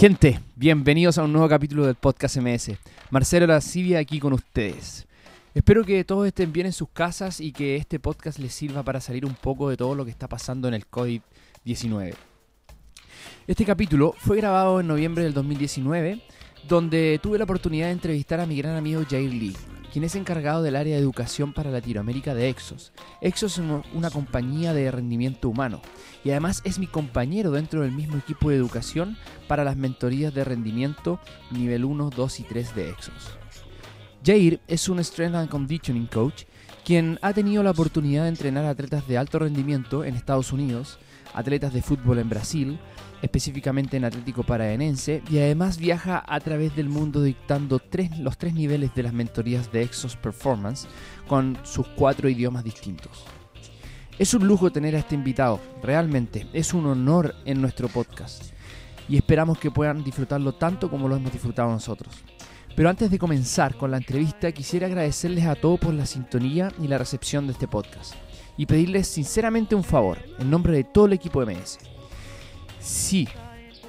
Gente, bienvenidos a un nuevo capítulo del podcast MS. Marcelo Lascivia aquí con ustedes. Espero que todos estén bien en sus casas y que este podcast les sirva para salir un poco de todo lo que está pasando en el COVID-19. Este capítulo fue grabado en noviembre del 2019, donde tuve la oportunidad de entrevistar a mi gran amigo Jair Lee, quien es encargado del área de educación para Latinoamérica de Exos. Exos es una compañía de rendimiento humano y además es mi compañero dentro del mismo equipo de educación para las mentorías de rendimiento nivel 1, 2 y 3 de Exos. Jair es un Strength and Conditioning Coach quien ha tenido la oportunidad de entrenar atletas de alto rendimiento en Estados Unidos, atletas de fútbol en Brasil, específicamente en Atlético Paraenense, y además viaja a través del mundo dictando los tres niveles de las mentorías de Exos Performance con sus cuatro idiomas distintos. Es un lujo tener a este invitado, realmente, es un honor en nuestro podcast, y esperamos que puedan disfrutarlo tanto como lo hemos disfrutado nosotros. Pero antes de comenzar con la entrevista, quisiera agradecerles a todos por la sintonía y la recepción de este podcast, y pedirles sinceramente un favor, en nombre de todo el equipo de MS sí,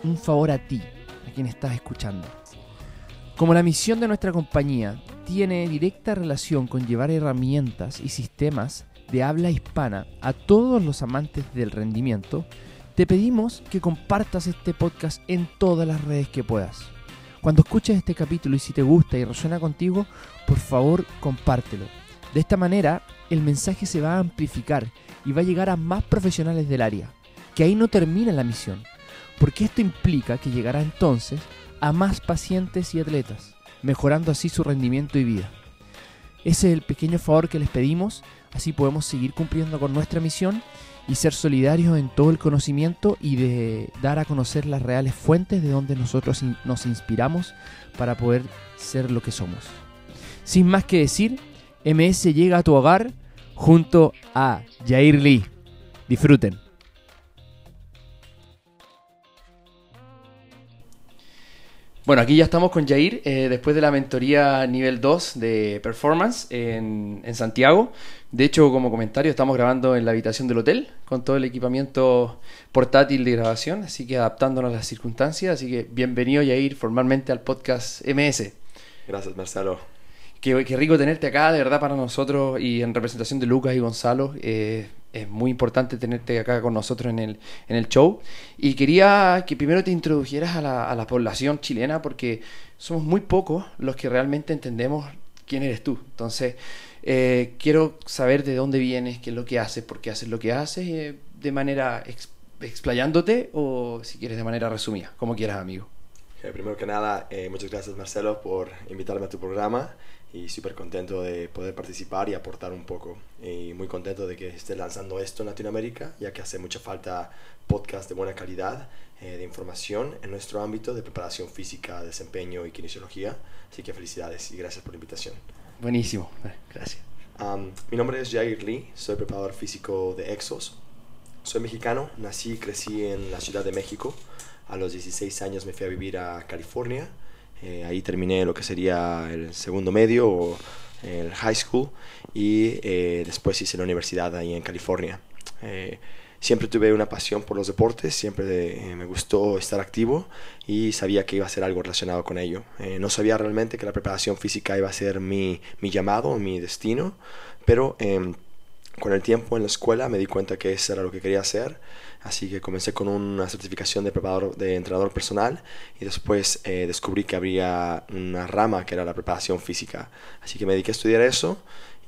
un favor a ti, a quien estás escuchando. Como la misión de nuestra compañía tiene directa relación con llevar herramientas y sistemas de habla hispana a todos los amantes del rendimiento, te pedimos que compartas este podcast en todas las redes que puedas. Cuando escuches este capítulo y si te gusta y resuena contigo, por favor compártelo. De esta manera, el mensaje se va a amplificar y va a llegar a más profesionales del área que ahí no termina la misión, porque esto implica que llegará entonces a más pacientes y atletas, mejorando así su rendimiento y vida. Ese es el pequeño favor que les pedimos, así podemos seguir cumpliendo con nuestra misión y ser solidarios en todo el conocimiento y de dar a conocer las reales fuentes de donde nosotros nos inspiramos para poder ser lo que somos. Sin más que decir, MS llega a tu hogar junto a Jair Lee. Disfruten. Bueno, aquí ya estamos con Jair, eh, después de la mentoría nivel 2 de performance en, Santiago. De hecho, como comentario, estamos grabando en la habitación del hotel con todo el equipamiento portátil de grabación, así que adaptándonos a las circunstancias. Así que bienvenido, Jair, formalmente al podcast MS. Gracias, Marcelo. Qué, rico tenerte acá, de verdad, para nosotros y en representación de Lucas y Gonzalo. Eh, es muy importante tenerte acá con nosotros en el, en el show. Y quería que primero te introdujeras a la, a la población chilena porque somos muy pocos los que realmente entendemos quién eres tú. Entonces, eh, quiero saber de dónde vienes, qué es lo que haces, por qué haces lo que haces, eh, de manera explayándote o si quieres de manera resumida, como quieras, amigo. primero que nada, muchas gracias Marcelo por invitarme a tu programa y súper contento de poder participar y aportar un poco. Y muy contento de que esté lanzando esto en Latinoamérica, ya que hace mucha falta podcast de buena calidad eh, de información en nuestro ámbito de preparación física, desempeño y kinesiología. Así que felicidades y gracias por la invitación. Buenísimo, gracias. mi nombre es Jair Lee, soy preparador físico de Exos. Soy mexicano, nací y crecí en la Ciudad de México. A los 16 años me fui a vivir a California eh, ahí terminé lo que sería el segundo medio o el high school y eh, después hice la universidad ahí en California. Eh, siempre tuve una pasión por los deportes, siempre me gustó estar activo y sabía que iba a ser algo relacionado con ello. no sabía realmente que la preparación física iba a ser mi, mi llamado, mi destino, pero em, con el tiempo en la escuela me di cuenta que eso era lo que quería hacer, así que comencé con una certificación de preparador, de entrenador personal y después eh, descubrí que había una rama que era la preparación física, así que me dediqué a estudiar eso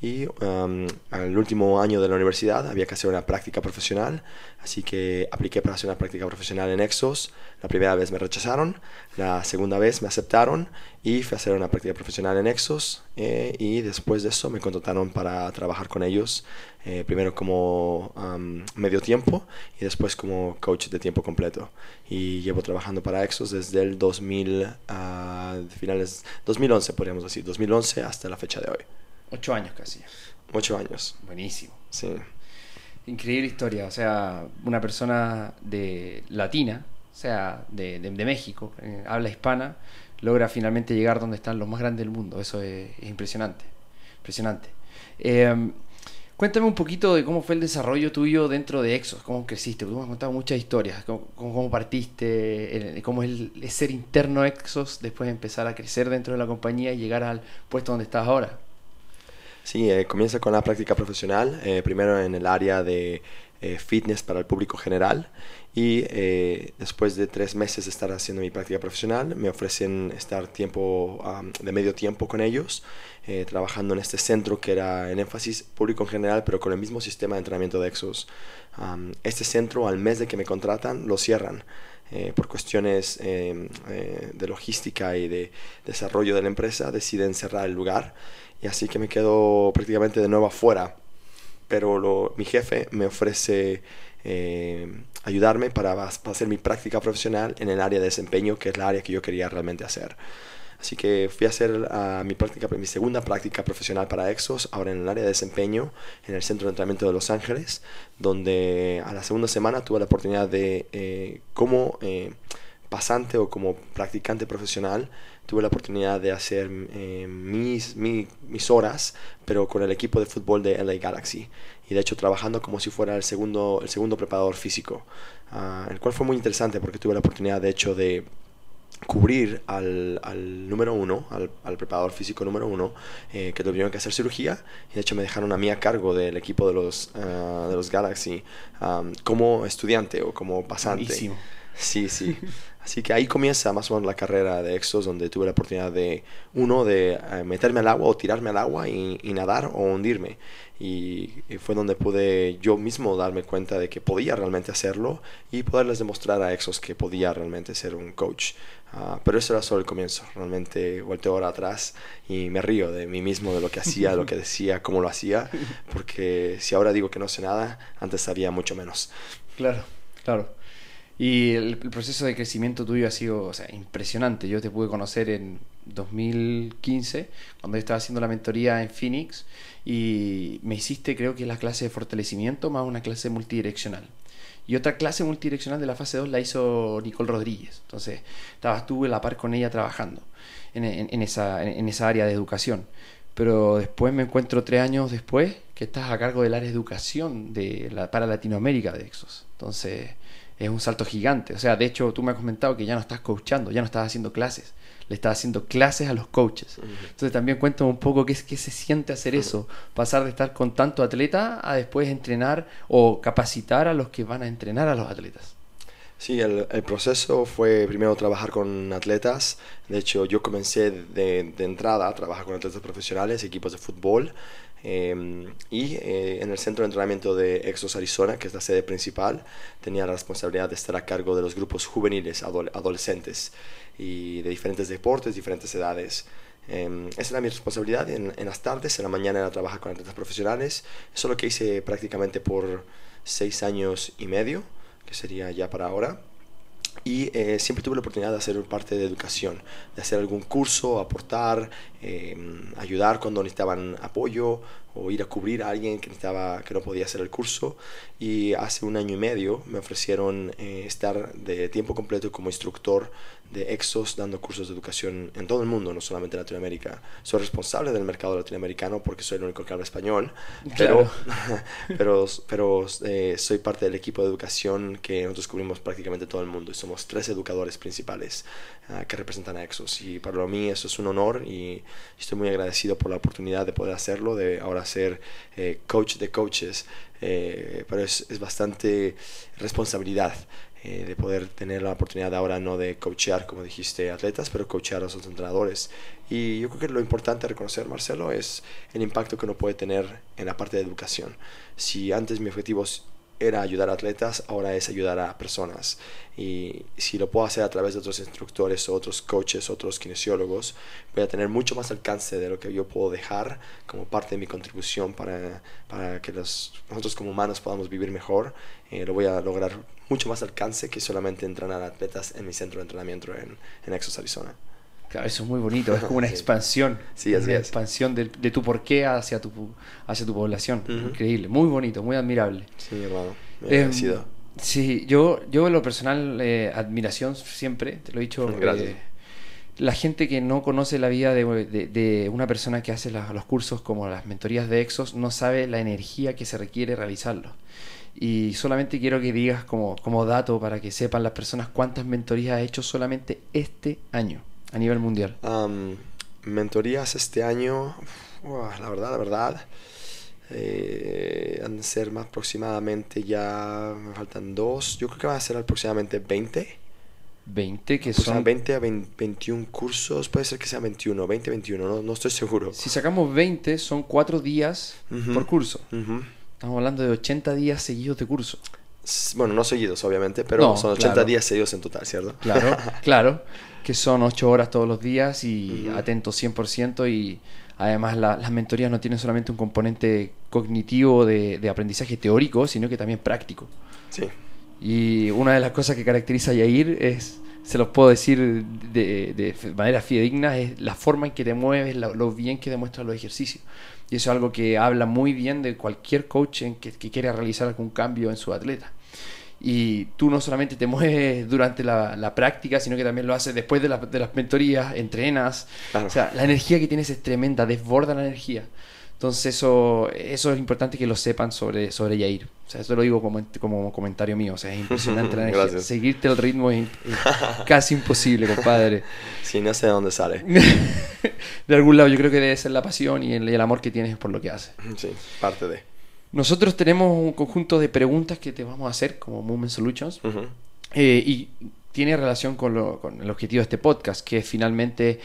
y um, al último año de la universidad había que hacer una práctica profesional, así que apliqué para hacer una práctica profesional en Exos. La primera vez me rechazaron, la segunda vez me aceptaron y fui a hacer una práctica profesional en Exos eh, y después de eso me contrataron para trabajar con ellos, eh, primero como um, medio tiempo y después como coach de tiempo completo. Y llevo trabajando para Exos desde el 2000, uh, finales 2011, podríamos decir, 2011 hasta la fecha de hoy. Ocho años casi. Ocho años. Buenísimo. Sí. Increíble historia. O sea, una persona de latina, o sea, de, de, México, eh, habla hispana, logra finalmente llegar donde están los más grandes del mundo. Eso es, impresionante. Impresionante. Em, Cuéntame un poquito de cómo fue el desarrollo tuyo dentro de Exos, cómo creciste. Tú me has contado muchas historias, cómo, cómo partiste, cómo es el, ser interno Exos, después empezar a crecer dentro de la compañía y llegar al puesto donde estás ahora. Sí, eh, comienza con la práctica profesional, eh, primero en el área de eh, fitness para el público general y eh, después de tres meses de estar haciendo mi práctica profesional me ofrecen estar tiempo de medio tiempo con ellos eh, trabajando en este centro que era en énfasis público en general pero con el mismo sistema de entrenamiento de Exos. Este centro al mes de que me contratan lo cierran por cuestiones em, de logística y de desarrollo de la empresa deciden cerrar el lugar y así que me quedo prácticamente de nuevo afuera pero mi jefe me ofrece eh, ayudarme para, hacer mi práctica profesional en el área de desempeño, que es la área que yo quería realmente hacer. Así que fui a hacer ah, mi, práctica, mi segunda práctica profesional para Exos, ahora en el área de desempeño, en el Centro de Entrenamiento de Los Ángeles, donde a la segunda semana tuve la oportunidad de, eh, como eh, pasante o como practicante profesional, tuve la oportunidad de hacer eh, mis, mis, horas, pero con el equipo de fútbol de LA Galaxy. Y de hecho trabajando como si fuera el segundo, el segundo preparador físico, uh, el cual fue muy interesante porque tuve la oportunidad de hecho de cubrir al, al número uno, al, al, preparador físico número uno, eh, que tuvieron que hacer cirugía, y de hecho me dejaron a mí a cargo del equipo de los, uh, de los Galaxy um, como estudiante o como pasante. Buenísimo. Sí, sí. Así que ahí comienza más o menos la carrera de Exos, donde tuve la oportunidad de, uno, de eh, meterme al agua o tirarme al agua y, nadar o hundirme. Y, fue donde pude yo mismo darme cuenta de que podía realmente hacerlo y poderles demostrar a Exos que podía realmente ser un coach. Ah, pero eso era solo el comienzo. Realmente volteo ahora atrás y me río de mí mismo, de lo que hacía, de lo que decía, cómo lo hacía, porque si ahora digo que no sé nada, antes sabía mucho menos. Claro, claro. Y el, proceso de crecimiento tuyo ha sido impresionante. Yo te pude conocer en 2015, cuando estaba haciendo la mentoría en Phoenix, y me hiciste, creo que la clase de fortalecimiento más una clase multidireccional. Y otra clase multidireccional de la fase 2 la hizo Nicole Rodríguez. Entonces, estabas tú a la par con ella trabajando en, esa, en, esa, área de educación. Pero después me encuentro tres años después que estás a cargo del área de educación de para Latinoamérica de Exos. Entonces, es un salto gigante. O sea, de hecho, tú me has comentado que ya no estás coachando, ya no estás haciendo clases, le estás haciendo clases a los coaches. Entonces también cuéntame un poco qué, qué se siente hacer eso, pasar de estar con tanto atleta a después entrenar o capacitar a los que van a entrenar a los atletas. Sí, el, proceso fue primero trabajar con atletas. De hecho, yo comencé de, de, entrada a trabajar con atletas profesionales, equipos de fútbol. Em, y eh, en el centro de entrenamiento de Exos Arizona, que es la sede principal, tenía la responsabilidad de estar a cargo de los grupos juveniles, adolescentes y de diferentes deportes, diferentes edades. Eh, esa era mi responsabilidad en, en, las tardes, en la mañana era trabajar con atletas profesionales. Eso es lo que hice prácticamente por seis años y medio, que sería ya para ahora. Y eh, siempre tuve la oportunidad de hacer parte de educación, de hacer algún curso, aportar, eh, ayudar cuando necesitaban apoyo o ir a cubrir a alguien que, necesitaba, que no podía hacer el curso. Y hace un año y medio me ofrecieron eh, estar de tiempo completo como instructor de Exos dando cursos de educación en todo el mundo, no solamente en Latinoamérica. Soy responsable del mercado latinoamericano porque soy el único que habla español, pero, pero, pero eh, soy parte del equipo de educación que nosotros cubrimos prácticamente todo el mundo y somos tres educadores principales uh, que representan a Exos. Y para mí eso es un honor y estoy muy agradecido por la oportunidad de poder hacerlo, de ahora ser eh, coach de coaches, eh, pero es, es bastante responsabilidad. Eh, de poder tener la oportunidad ahora no de coachear, como dijiste, atletas, pero coachear a los entrenadores. Y yo creo que lo importante a reconocer, Marcelo, es el impacto que uno puede tener en la parte de educación. Si antes mi objetivo era ayudar a atletas, ahora es ayudar a personas. Y si lo puedo hacer a través de otros instructores, otros coaches, otros kinesiólogos, voy a tener mucho más alcance de lo que yo puedo dejar como parte de mi contribución para, para que los, nosotros como humanos podamos vivir mejor. Eh, lo voy a lograr mucho más alcance que solamente entrenar a atletas en mi centro de entrenamiento en, en Exos, Arizona. Claro, eso es muy bonito, es como una expansión. Sí, así una es. expansión de, de, tu porqué hacia tu, hacia tu población. Increíble, muy bonito, muy admirable. Sí, hermano. Eh, sí, yo, yo en lo personal, eh, admiración siempre, te lo he dicho. Gracias. Eh, la gente que no conoce la vida de, de- de una persona que hace la- los cursos como las mentorías de Exos no sabe la energía que se requiere realizarlos. Y solamente quiero que digas como, como dato para que sepan las personas cuántas mentorías ha hecho solamente este año a nivel mundial. Am, mentorías este año, uah, la verdad, la verdad, eh, han de ser más aproximadamente ya, me faltan dos, yo creo que van a ser aproximadamente 20. 20 que Pues, son... 20 a 20 21 cursos, puede ser que sea 21, 20, 21, no, no estoy seguro. Si sacamos 20 son 4 días Ujú. por curso. Ujú. Estamos hablando de 80 días seguidos de curso. Bueno, no seguidos, obviamente, pero No, son 80 claro. días seguidos en total, ¿cierto? Claro, claro, que son 8 horas todos los días y Ujú. atentos 100% y además la- las mentorías no tienen solamente un componente cognitivo de, de aprendizaje teórico, sino que también práctico. Sí. Y una de las cosas que caracteriza a Yair es, se los puedo decir de, de manera fidedigna, es la forma en que te mueves, lo, lo bien que demuestras los ejercicios. Y eso es algo que habla muy bien de cualquier coach en que, que quiera realizar algún cambio en su atleta. Y tú no solamente te mueves durante la, la práctica, sino que también lo haces después de, la- de las mentorías, entrenas. Claro. O sea, la energía que tienes es tremenda, desborda la energía. Entonces eso, eso es importante que lo sepan sobre, sobre Yair. O sea, eso lo digo como, como comentario mío. O sea, es impresionante la energía. Gracias. Seguirte el ritmo es, es casi imposible, compadre. Sí, no sé de dónde sale. De algún lado yo creo que debe ser la pasión y el, el amor que tienes por lo que haces. Sí, parte de. Nosotros tenemos un conjunto de preguntas que te vamos a hacer como Movement Solutions. Eh, y tiene relación con, lo- con el objetivo de este podcast, que es finalmente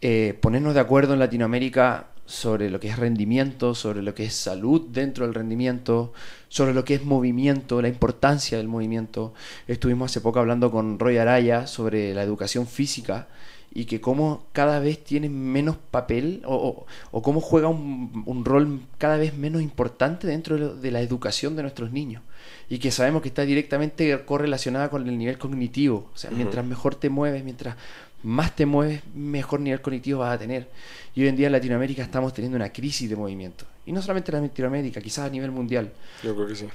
eh, ponernos de acuerdo en Latinoamérica sobre lo que es rendimiento, sobre lo que es salud dentro del rendimiento, sobre lo que es movimiento, la importancia del movimiento. Estuvimos hace poco hablando con Roy Araya sobre la educación física y que cómo cada vez tiene menos papel o, o- o cómo juega un, un rol cada vez menos importante dentro de, lo- de la educación de nuestros niños y que sabemos que está directamente correlacionada con el nivel cognitivo. O sea, mientras mejor te mueves, mientras más te mueves, mejor nivel cognitivo vas a tener. Y hoy en día en Latinoamérica estamos teniendo una crisis de movimiento. Y no solamente en Latinoamérica, quizás a nivel mundial. Yo creo que sí.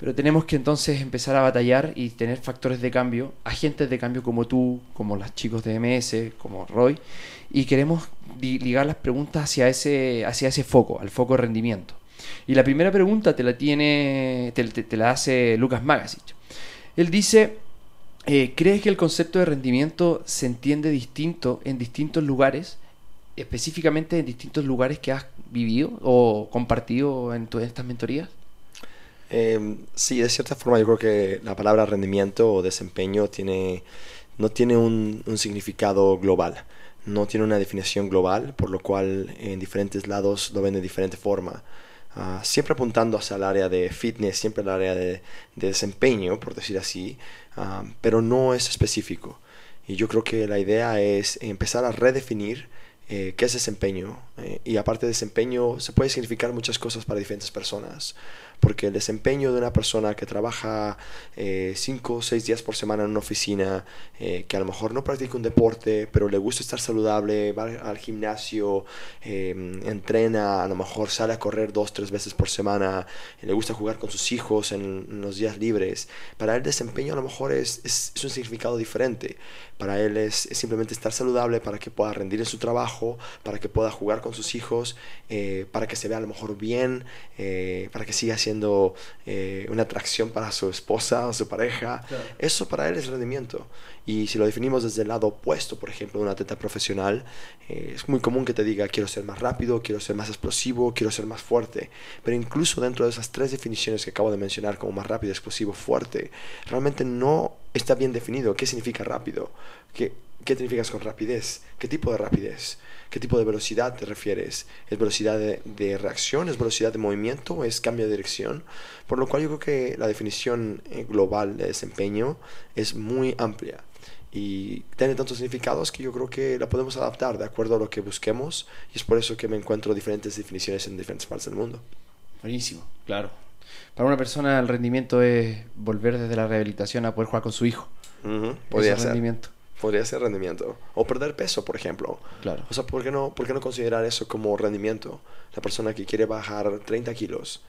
Pero tenemos que entonces empezar a batallar y tener factores de cambio, agentes de cambio como tú, como los chicos de MS, como Roy, y queremos ligar las preguntas hacia ese, hacia ese foco, al foco de rendimiento. Y la primera pregunta te la tiene, te la hace Lucas Magasic. Él dice, eh, ¿crees que el concepto de rendimiento se entiende distinto en distintos lugares, específicamente en distintos lugares que has vivido o compartido en, tu- en estas mentorías? Eh, sí, de cierta forma yo creo que la palabra rendimiento o desempeño tiene, no tiene un, un significado global, no tiene una definición global, por lo cual en diferentes lados lo ven de diferente forma. Ah, siempre apuntando hacia el área de fitness, siempre el área de, de desempeño, por decir así, ah, pero no es específico. Y yo creo que la idea es empezar a redefinir eh, qué es desempeño. eh, y aparte de desempeño, se puede significar muchas cosas para diferentes personas. Porque el desempeño de una persona que trabaja 5 o 6 días por semana en una oficina, eh, que a lo mejor no practica un deporte, pero le gusta estar saludable, va al gimnasio, eh, entrena, a lo mejor sale a correr dos, tres veces por semana, eh, le gusta jugar con sus hijos en, en los días libres. Para él desempeño a lo mejor es, es, es un significado diferente. Para él es, es simplemente estar saludable para que pueda rendir en su trabajo, para que pueda jugar con sus hijos, eh, para que se vea a lo mejor bien, eh, para que siga siendo eh, una atracción para su esposa o su pareja. Claro. Eso para él es rendimiento. Y si lo definimos desde el lado opuesto, por ejemplo, de un atleta profesional, eh, es muy común que te diga quiero ser más rápido, quiero ser más explosivo, quiero ser más fuerte. Pero incluso dentro de esas tres definiciones que acabo de mencionar como más rápido, explosivo, fuerte, realmente no está bien definido qué significa rápido, qué, qué significas con rapidez, qué tipo de rapidez, qué tipo de velocidad te refieres, es velocidad de, de reacción, es velocidad de movimiento, es cambio de dirección, por lo cual yo creo que la definición eh, global de desempeño es muy amplia y tiene tantos significados que yo creo que la podemos adaptar de acuerdo a lo que busquemos y es por eso que me encuentro diferentes definiciones en diferentes partes del mundo. Buenísimo, claro. Para una persona el rendimiento es volver desde la rehabilitación a poder jugar con su hijo. Ujú, Eso Podría ser. rendimiento. Podría ser rendimiento. O perder peso, por ejemplo. Claro. O sea, ¿por qué, no, ¿por qué no considerar eso como rendimiento? La persona que quiere bajar 30 kilos.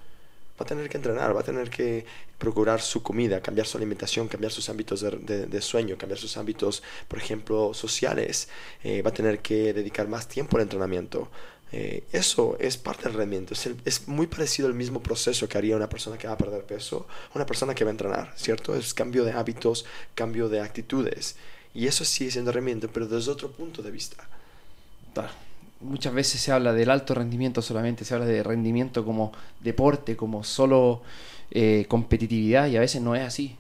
va a tener que entrenar, va a tener que procurar su comida, cambiar su alimentación, cambiar sus ámbitos de, sueño, cambiar sus ámbitos, por ejemplo, sociales. Eh, va a tener que dedicar más tiempo al entrenamiento. Eh, eso es parte del rendimiento. Es, es, muy parecido al mismo proceso que haría una persona que va a perder peso, una persona que va a entrenar, ¿cierto? Es cambio de hábitos, cambio de actitudes. Y eso sigue siendo rendimiento, pero desde otro punto de vista. Muchas veces se habla del alto rendimiento solamente, se habla de rendimiento como deporte, como solo eh, competitividad, y a veces no es así.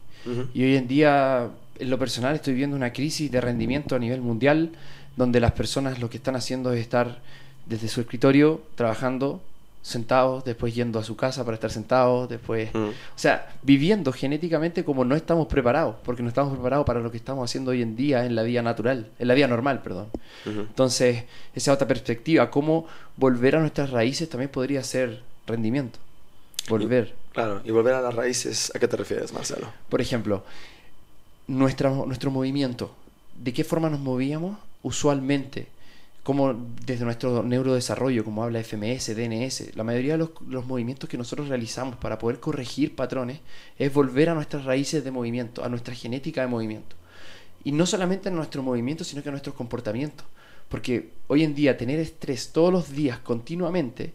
Y hoy en día, en lo personal, estoy viendo una crisis de rendimiento a nivel mundial, donde las personas lo que están haciendo es estar desde su escritorio trabajando sentados, después yendo a su casa para estar sentados, después, mm. o sea, viviendo genéticamente como no estamos preparados, porque no estamos preparados para lo que estamos haciendo hoy en día en la vida natural, en la vida normal, perdón. Entonces, esa otra perspectiva, cómo volver a nuestras raíces también podría ser rendimiento. Volver. claro, y volver a las raíces, ¿a qué te refieres, Marcelo? Por ejemplo, nuestra, nuestro movimiento, ¿de qué forma nos movíamos usualmente? Como desde nuestro neurodesarrollo, como habla FMS, DNS, la mayoría de los, movimientos que nosotros realizamos para poder corregir patrones es volver a nuestras raíces de movimiento, a nuestra genética de movimiento. Y no solamente a nuestro movimiento, sino que a nuestros comportamientos. Porque hoy en día tener estrés todos los días continuamente,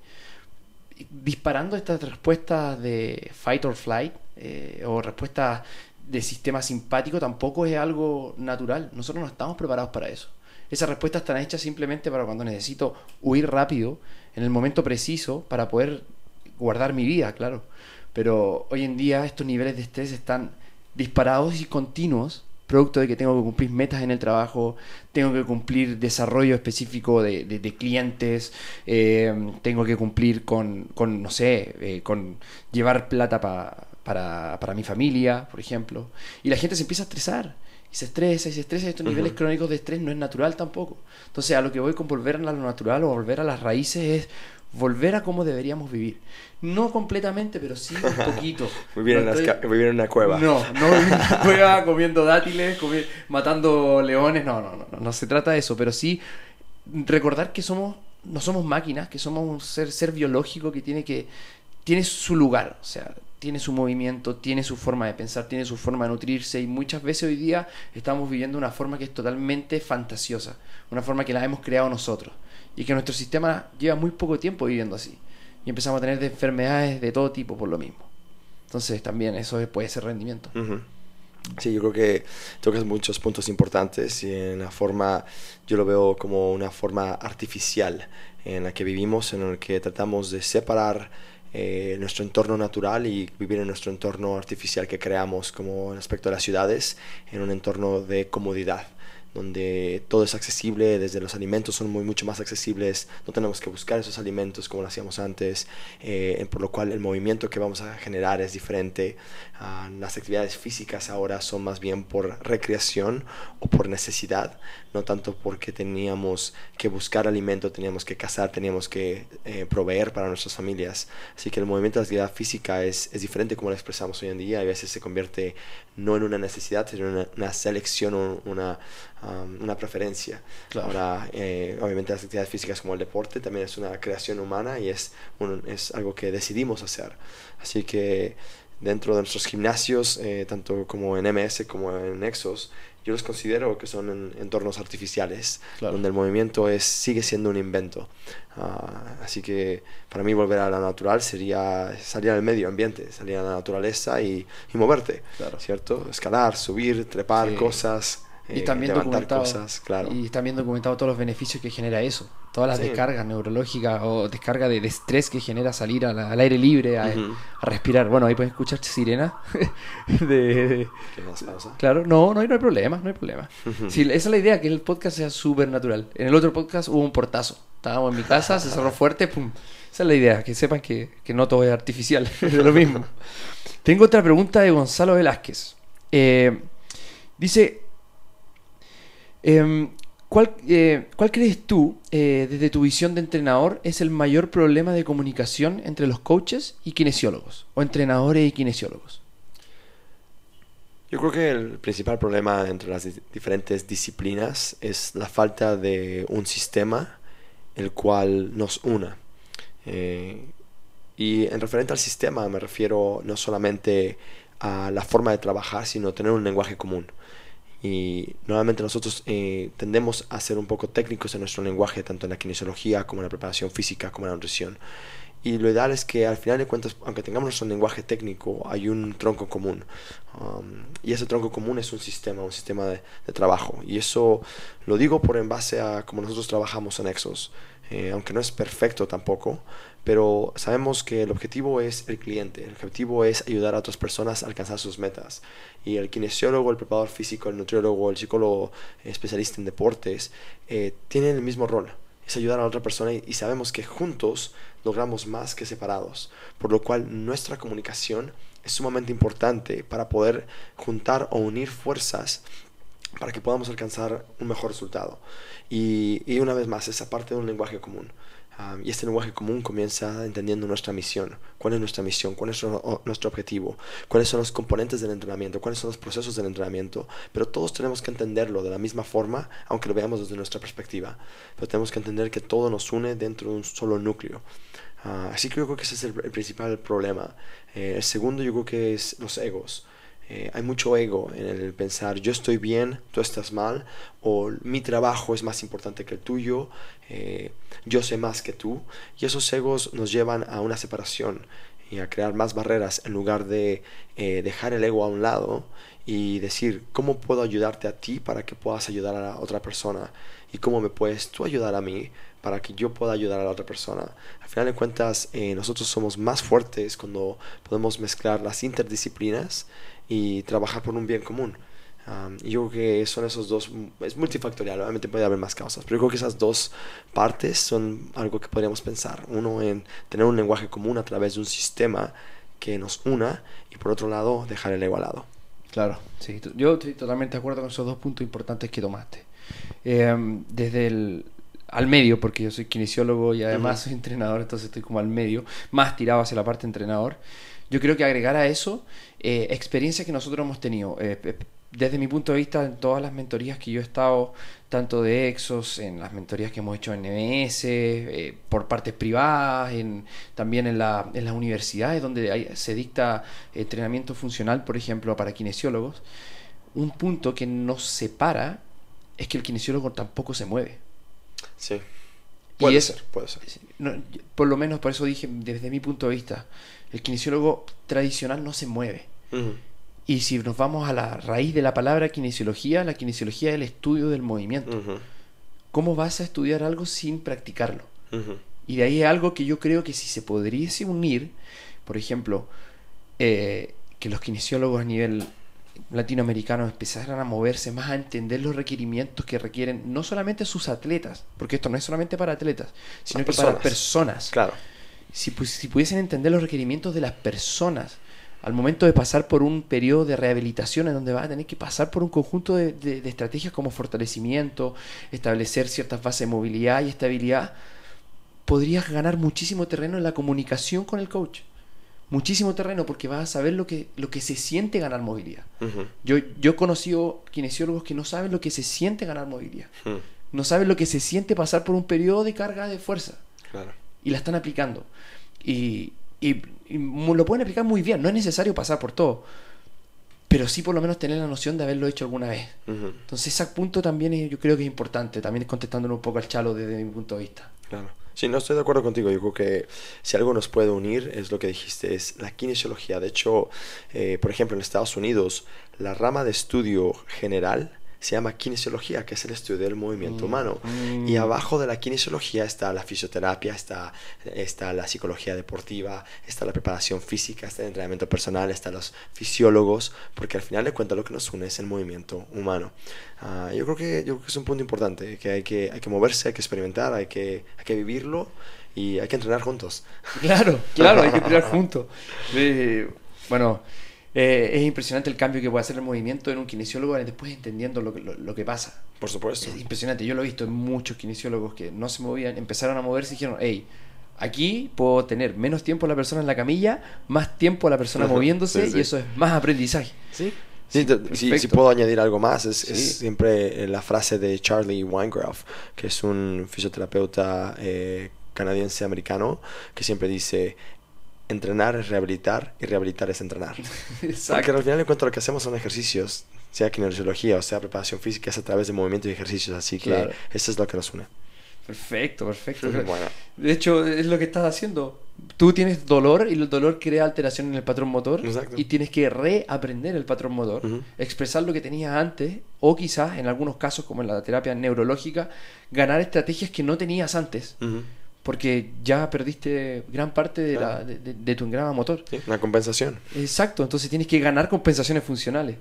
disparando estas respuestas de fight or flight, eh, o respuestas de sistema simpático, tampoco es algo natural. Nosotros no estamos preparados para eso. Esas respuestas están hechas simplemente para cuando necesito huir rápido, en el momento preciso, para poder guardar mi vida, claro. Pero hoy en día estos niveles de estrés están disparados y continuos, producto de que tengo que cumplir metas en el trabajo, tengo que cumplir desarrollo específico de, clientes, eh, tengo que cumplir con, no sé, eh, con llevar plata para, para mi familia, por ejemplo. Y la gente se empieza a estresar y se estresa y se estresa. Estos niveles crónicos de estrés no es natural tampoco. Entonces, a lo que voy con volver a lo natural o volver a las raíces es volver a cómo deberíamos vivir. No completamente, pero sí un poquito. vivir, en una cueva. No, no vivir en una cueva comiendo dátiles, matando leones. No, no, no, no, no se trata de eso, pero sí recordar que somos no somos máquinas, que somos un ser, ser biológico que tiene que tiene su lugar, o sea, tiene su movimiento, tiene su forma de pensar, tiene su forma de nutrirse y muchas veces hoy día estamos viviendo una forma que es totalmente fantasiosa, una forma que la hemos creado nosotros y que nuestro sistema lleva muy poco tiempo viviendo así y empezamos a tener enfermedades de todo tipo por lo mismo. Entonces también eso puede ser rendimiento. Sí, yo creo que tocas muchos puntos importantes y en la forma, yo lo veo como una forma artificial en la que vivimos, en la que tratamos de separar eh, nuestro entorno natural y vivir en nuestro entorno artificial que creamos como en aspecto de las ciudades, en un entorno de comodidad donde todo es accesible, desde los alimentos son muy mucho más accesibles, no tenemos que buscar esos alimentos como lo hacíamos antes, eh, por lo cual el movimiento que vamos a generar es diferente. Ah, las actividades físicas ahora son más bien por recreación o por necesidad, no tanto porque teníamos que buscar alimento, teníamos que cazar, teníamos que eh, proveer para nuestras familias. Así que el movimiento de la actividad física es, es diferente como lo expresamos hoy en día, a veces se convierte no en una necesidad, sino en una, una selección o una una preferencia. Ahora, eh, obviamente las actividades físicas como el deporte también es una creación humana y es, es algo que decidimos hacer. Así que dentro de nuestros gimnasios, eh, tanto como en MS como en Exos, yo los considero que son entornos artificiales, donde el movimiento es, sigue siendo un invento. Ah, así que para mí volver a la natural sería salir al medio ambiente, salir a la naturaleza y, y moverte, ¿cierto? Escalar, subir, trepar cosas, y también documentado. claro. y también documentado todos los beneficios que genera eso. Todas las descargas neurológicas o descarga de, estrés que genera salir al aire libre a, respirar. Bueno ahí pueden escuchar sirena de, claro no no hay, no hay problema no hay problema. Esa es la idea que el podcast sea súper natural en el otro podcast hubo un portazo. Estábamos en mi casa se cerró fuerte pum. Esa es la idea que sepan que, que no todo es artificial es lo mismo. Tengo otra pregunta de Gonzalo Velázquez. Eh, dice Em, eh, ¿cuál, crees tú, eh, desde tu visión de entrenador, es el mayor problema de comunicación entre los coaches y kinesiólogos? O entrenadores y kinesiólogos. Yo creo que el principal problema entre las diferentes disciplinas es la falta de un sistema el cual nos una. Eh, Y en referente al sistema me refiero no solamente a la forma de trabajar, sino tener un lenguaje común. Y normalmente nosotros eh, tendemos a ser un poco técnicos en nuestro lenguaje, tanto en la kinesiología como en la preparación física, como en la nutrición. Y lo ideal es que al final de cuentas, aunque tengamos nuestro lenguaje técnico, hay un tronco común. Um, y ese tronco común es un sistema, un sistema de, trabajo. Y eso lo digo por en base a cómo nosotros trabajamos en Exos. Eh, aunque no es perfecto tampoco, pero sabemos que el objetivo es el cliente, el objetivo es ayudar a otras personas a alcanzar sus metas. Y el kinesiólogo, el preparador físico, el nutriólogo, el psicólogo especialista en deportes, eh, tienen el mismo rol, es ayudar a otra persona y sabemos que juntos logramos más que separados, por lo cual nuestra comunicación es sumamente importante para poder juntar o unir fuerzas para que podamos alcanzar un mejor resultado. Y, y una vez más, esa parte de un lenguaje común. Y este lenguaje común comienza entendiendo nuestra misión. ¿Cuál es nuestra misión? ¿Cuál es nuestro, objetivo? ¿Cuáles son los componentes del entrenamiento? ¿Cuáles son los procesos del entrenamiento? Pero todos tenemos que entenderlo de la misma forma, aunque lo veamos desde nuestra perspectiva. Pero tenemos que entender que todo nos une dentro de un solo núcleo. Uh, así que yo creo que ese es el, el principal problema. Eh, el segundo yo creo que es los egos. Eh, hay mucho ego en el pensar yo estoy bien, tú estás mal, o mi trabajo es más importante que el tuyo, eh, yo sé más que tú, y esos egos nos llevan a una separación y a crear más barreras en lugar de eh, dejar el ego a un lado y decir cómo puedo ayudarte a ti para que puedas ayudar a la otra persona y cómo me puedes tú ayudar a mí para que yo pueda ayudar a la otra persona. Al final de cuentas, nosotros somos más fuertes cuando podemos mezclar las interdisciplinas y trabajar por un bien común. Um, y yo creo que son esos dos, es multifactorial, obviamente puede haber más causas, pero yo creo que esas dos partes son algo que podríamos pensar. Uno en tener un lenguaje común a través de un sistema que nos una y por otro lado dejar el ego al lado. Claro, sí, yo estoy totalmente de acuerdo con esos dos puntos importantes que tomaste. Eh, desde el, al medio, porque yo soy kinesiólogo y además uh -huh. soy entrenador, entonces estoy como al medio, más tirado hacia la parte entrenador. Yo creo que agregar a eso eh, experiencias que nosotros hemos tenido. Eh, desde mi punto de vista, en todas las mentorías que yo he estado, tanto de Exos, en las mentorías que hemos hecho en MS, eh, por partes privadas, en, también en, la, en las universidades donde hay, se dicta entrenamiento funcional, por ejemplo, para kinesiólogos, un punto que nos separa es que el kinesiólogo tampoco se mueve. Sí. Puede y es, ser, puede ser. No, por lo menos por eso dije, desde mi punto de vista, el kinesiólogo tradicional no se mueve. Uh -huh. Y si nos vamos a la raíz de la palabra kinesiología, la kinesiología es el estudio del movimiento. Uh -huh. ¿Cómo vas a estudiar algo sin practicarlo? Uh -huh. Y de ahí es algo que yo creo que si se podría unir, por ejemplo, eh, que los kinesiólogos a nivel latinoamericano empezaran a moverse más a entender los requerimientos que requieren no solamente sus atletas, porque esto no es solamente para atletas, sino que personas. para personas. Claro. Si, pues, si pudiesen entender los requerimientos de las personas al momento de pasar por un periodo de rehabilitación en donde va a tener que pasar por un conjunto de, de, de estrategias como fortalecimiento, establecer ciertas bases de movilidad y estabilidad, podrías ganar muchísimo terreno en la comunicación con el coach muchísimo terreno porque vas a saber lo que, lo que se siente ganar movilidad. Uh -huh. yo, yo he conocido kinesiólogos que no saben lo que se siente ganar movilidad. Uh -huh. No saben lo que se siente pasar por un periodo de carga de fuerza. Claro. Y la están aplicando. Y, y, y, lo pueden aplicar muy bien. No es necesario pasar por todo. Pero sí por lo menos tener la noción de haberlo hecho alguna vez. Uh -huh. Entonces ese punto también es, yo creo que es importante. También contestándole un poco al chalo desde mi punto de vista. Claro. Sí, no estoy de acuerdo contigo. Yo creo que si algo nos puede unir es lo que dijiste, es la kinesiología. De hecho, eh, por ejemplo, en Estados Unidos, la rama de estudio general se llama kinesiología, que es el estudio del movimiento mm. humano. Mm. Y abajo de la kinesiología está la fisioterapia, está, está la psicología deportiva, está la preparación física, está el entrenamiento personal, están los fisiólogos, porque al final de cuentas lo que nos une es el movimiento humano. Uh, yo, creo que, yo creo que es un punto importante, que hay que, hay que moverse, hay que experimentar, hay que, hay que vivirlo y hay que entrenar juntos. Claro, claro, hay que entrenar juntos. Eh, bueno, eh, es impresionante el cambio que puede hacer el movimiento en un kinesiólogo después entendiendo lo que, lo, lo, que pasa. Por supuesto. Es impresionante. Yo lo he visto en muchos kinesiólogos que no se movían, empezaron a moverse y dijeron, hey, aquí puedo tener menos tiempo la persona en la camilla, más tiempo la persona moviéndose sí, sí. y eso es más aprendizaje. Sí. Sí, si, si, puedo añadir algo más, es, sí. es, siempre la frase de Charlie Weingraf, que es un fisioterapeuta eh, canadiense-americano, que siempre dice, entrenar es rehabilitar y rehabilitar es entrenar. Porque Exacto. al final de cuentas lo que hacemos son ejercicios, sea kinesiología o sea preparación física, es a través de movimiento y ejercicios, así que Claro. eso es lo que nos une. Perfecto, perfecto. Bueno, De hecho, es lo que estás haciendo. Tú tienes dolor y el dolor crea alteración en el patrón motor Exacto. y tienes que reaprender el patrón motor, expresar lo que tenías antes o quizás en algunos casos como en la terapia neurológica ganar estrategias que no tenías antes ujú. Porque ya perdiste gran parte de, la- Claro. de- de- de tu engrama motor. Sí, una compensación. Exacto, entonces tienes que ganar compensaciones funcionales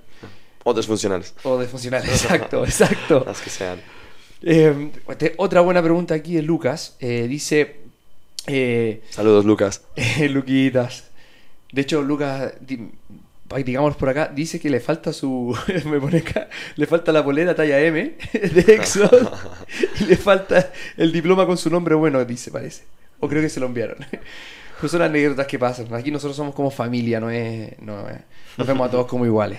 O desfuncionales, o de funcionales. Exacto, exacto. las que sean. Eh, otra buena pregunta aquí de Lucas. Eh, dice, eh, Saludos, Lucas. Luquitas. De hecho, Lucas, digamos por acá, dice que le falta su. me pone acá, le falta la polera talla M de Exo y le falta el diploma con su nombre bueno, dice, parece. O creo que se lo enviaron. Pues son anécdotas que pasan. Aquí nosotros somos como familia, no es. No es- nos vemos a todos como iguales.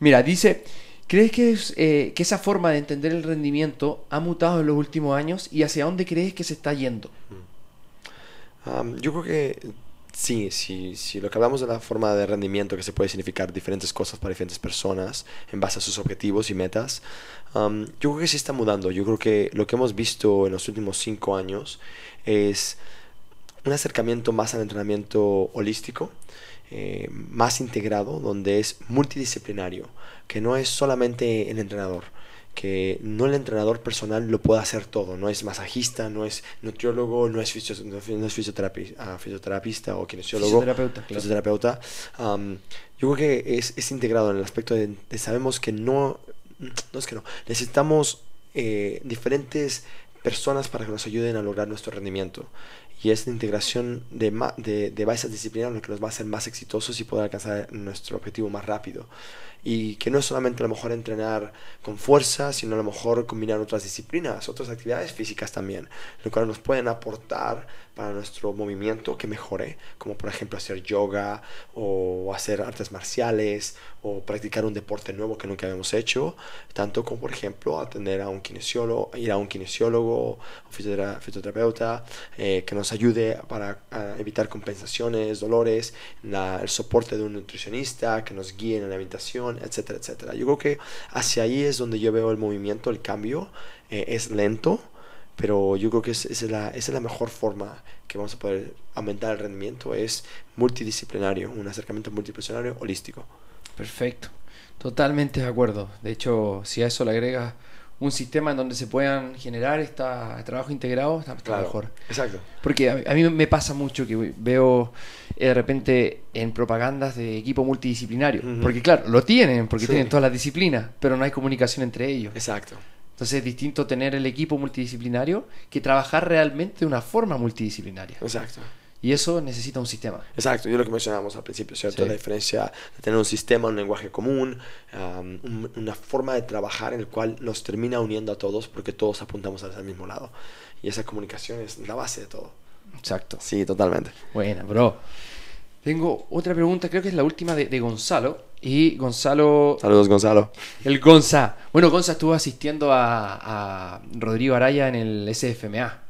Mira, dice. ¿Crees que, es, eh, que esa forma de entender el rendimiento ha mutado en los últimos años y hacia dónde crees que se está yendo? Am, yo creo que sí, sí, sí. Lo que hablamos de la forma de rendimiento que se puede significar diferentes cosas para diferentes personas en base a sus objetivos y metas, am, yo creo que sí está mudando. Yo creo que lo que hemos visto en los últimos cinco años es un acercamiento más al entrenamiento holístico, eh, más integrado, donde es multidisciplinario, que no es solamente el entrenador, que no el entrenador personal lo puede hacer todo, no es masajista, no es nutriólogo, no es, fisio- no es fisioterapi- ah, fisioterapista o kinesiólogo, Fisioterapeuta, claro. fisioterapeuta. Yo creo que es, es integrado en el aspecto de, de sabemos que no, no es que no, necesitamos eh, diferentes personas para que nos ayuden a lograr nuestro rendimiento. Y es la integración de, de, de varias disciplinas lo que nos va a hacer más exitosos y poder alcanzar nuestro objetivo más rápido. Y que no es solamente a lo mejor entrenar con fuerza, sino a lo mejor combinar otras disciplinas, otras actividades físicas también, lo cual nos pueden aportar para nuestro movimiento que mejore, como por ejemplo hacer yoga o hacer artes marciales o practicar un deporte nuevo que nunca habíamos hecho, tanto como por ejemplo atender a un kinesiólogo, ir a un kinesiólogo o fisiotera- fisioterapeuta eh, que nos ayude para evitar compensaciones, dolores, la- el soporte de un nutricionista que nos guíe en la alimentación, etcétera, etcétera. Yo creo que hacia ahí es donde yo veo el movimiento, el cambio, eh, es lento, pero yo creo que es- esa es, la, es la mejor forma que vamos a poder aumentar el rendimiento, es multidisciplinario, un acercamiento multidisciplinario holístico. Perfecto. Totalmente de acuerdo. De hecho, si a eso le agregas un sistema en donde se puedan generar esta trabajo integrado, está, mejor. Exacto. Porque a, a mí me pasa mucho que veo eh, de repente en propagandas de equipo multidisciplinario. Porque claro, lo tienen, porque Sí. tienen todas las disciplinas, pero no hay comunicación entre ellos. Exacto. Entonces es distinto tener el equipo multidisciplinario que trabajar realmente de una forma multidisciplinaria. Exacto. Y eso necesita un sistema. Exacto, yo lo que mencionábamos al principio, ¿cierto? Sí. La diferencia de tener un sistema, un lenguaje común, um, un- una forma de trabajar en el cual nos termina uniendo a todos porque todos apuntamos el mismo lado. Y esa comunicación es la base de todo. Exacto. Sí, totalmente. Buena, bro. Tengo otra pregunta, creo que es la última de, de Gonzalo. Y Gonzalo, Saludos, Gonzalo. el Gonza. Bueno, Gonza estuvo asistiendo a, a Rodrigo Araya en el SFMA.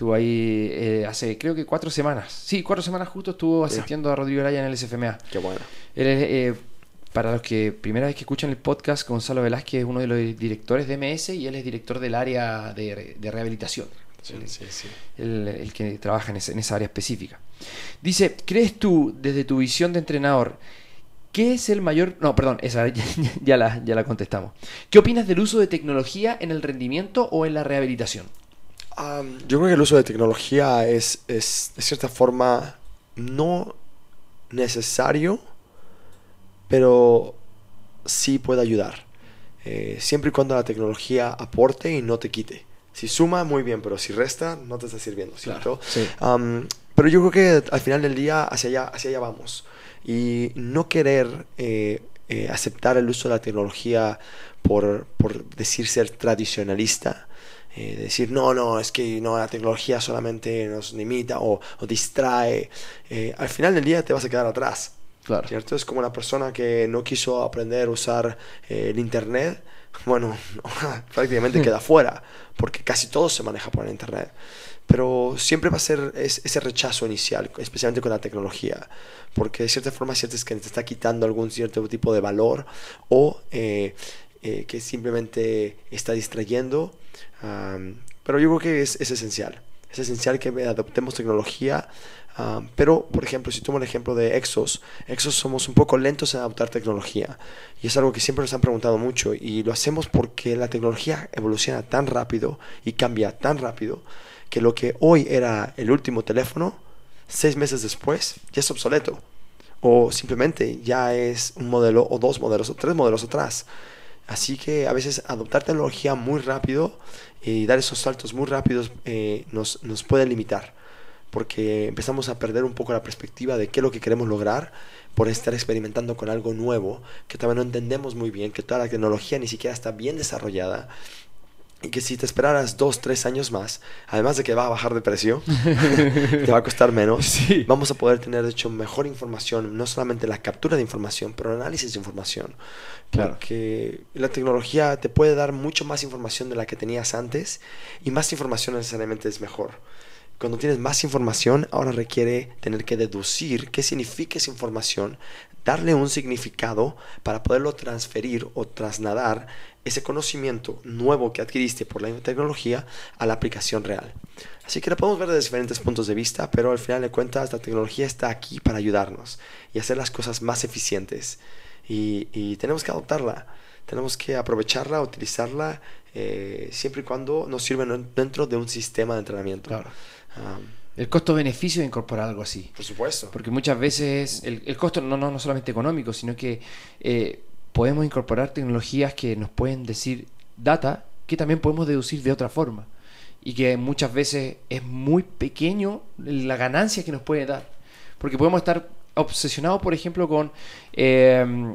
Estuvo ahí eh, hace, creo que cuatro semanas. Sí, cuatro semanas justo estuvo asistiendo a Rodrigo Araya en el SFMA. Qué bueno. Él es, eh, para los que primera vez que escuchan el podcast, Gonzalo Velázquez es uno de los directores de MS y él es director del área de, re- de rehabilitación. Sí, sí, sí. el, el que trabaja en, esa área específica. Dice, ¿crees tú, desde tu visión de entrenador, qué es el mayor... No, perdón, esa ya, ya la, ya la contestamos. ¿Qué opinas del uso de tecnología en el rendimiento o en la rehabilitación? Um, yo creo que el uso de tecnología es, es de cierta forma no necesario, pero sí puede ayudar. Eh, siempre y cuando la tecnología aporte y no te quite. Si suma, muy bien, pero si resta, no te está sirviendo, ¿cierto? sí. Um, pero yo creo que al final del día hacia allá, hacia allá vamos. Y no querer eh, eh, aceptar el uso de la tecnología por, por decir ser tradicionalista. Eh, decir, no, no, es que no, la tecnología solamente nos limita o, o distrae. eh, al final del día te vas a quedar atrás. Claro. ¿Cierto? Es como una persona que no quiso aprender a usar eh, el Internet, bueno, prácticamente queda fuera, porque casi todo se maneja por el Internet. Pero siempre va a ser ese rechazo inicial, especialmente con la tecnología, porque de cierta forma sientes que te está quitando algún cierto tipo de valor o eh, eh, que simplemente está distrayendo. pero yo creo que es, es esencial. Es esencial que adoptemos tecnología pero, por ejemplo, si tomo el ejemplo de Exos, Exos somos un poco lentos en adoptar tecnología. Y es algo que siempre nos han preguntado mucho. Y lo hacemos porque la tecnología evoluciona tan rápido y cambia tan rápido que lo que hoy era el último teléfono, seis meses después, ya es obsoleto. O simplemente ya es un modelo o dos modelos o tres modelos atrás. Así que a veces adoptar tecnología muy rápido y dar esos saltos muy rápidos eh, nos, nos puede limitar porque empezamos a perder un poco la perspectiva de qué es lo que queremos lograr por estar experimentando con algo nuevo que todavía no entendemos muy bien, que toda la tecnología ni siquiera está bien desarrollada que si te esperaras dos, tres años más, además de que va a bajar de precio, te va a costar menos, vamos a poder tener de hecho mejor información, no solamente la captura de información, pero el análisis de información. Claro. Porque la tecnología te puede dar mucho más información de la que tenías antes y más información necesariamente es mejor. Cuando tienes más información, ahora requiere tener que deducir qué significa esa información, darle un significado para poderlo transferir o trasladar ese conocimiento nuevo que adquiriste por la tecnología a la aplicación real. Así que lo podemos ver de diferentes puntos de vista, pero al final de cuentas la tecnología está aquí para ayudarnos y hacer las cosas más eficientes. Y, tenemos que adoptarla, tenemos que aprovecharla, utilizarla eh, siempre y cuando nos sirva dentro de un sistema de entrenamiento. Claro el costo-beneficio de incorporar algo así. Por supuesto. Porque muchas veces el, el costo no, no, no, solamente económico, sino que eh, podemos incorporar tecnologías que nos pueden decir data que también podemos deducir de otra forma. Y que muchas veces es muy pequeño la ganancia que nos puede dar. Porque podemos estar obsesionados, por ejemplo, con eh,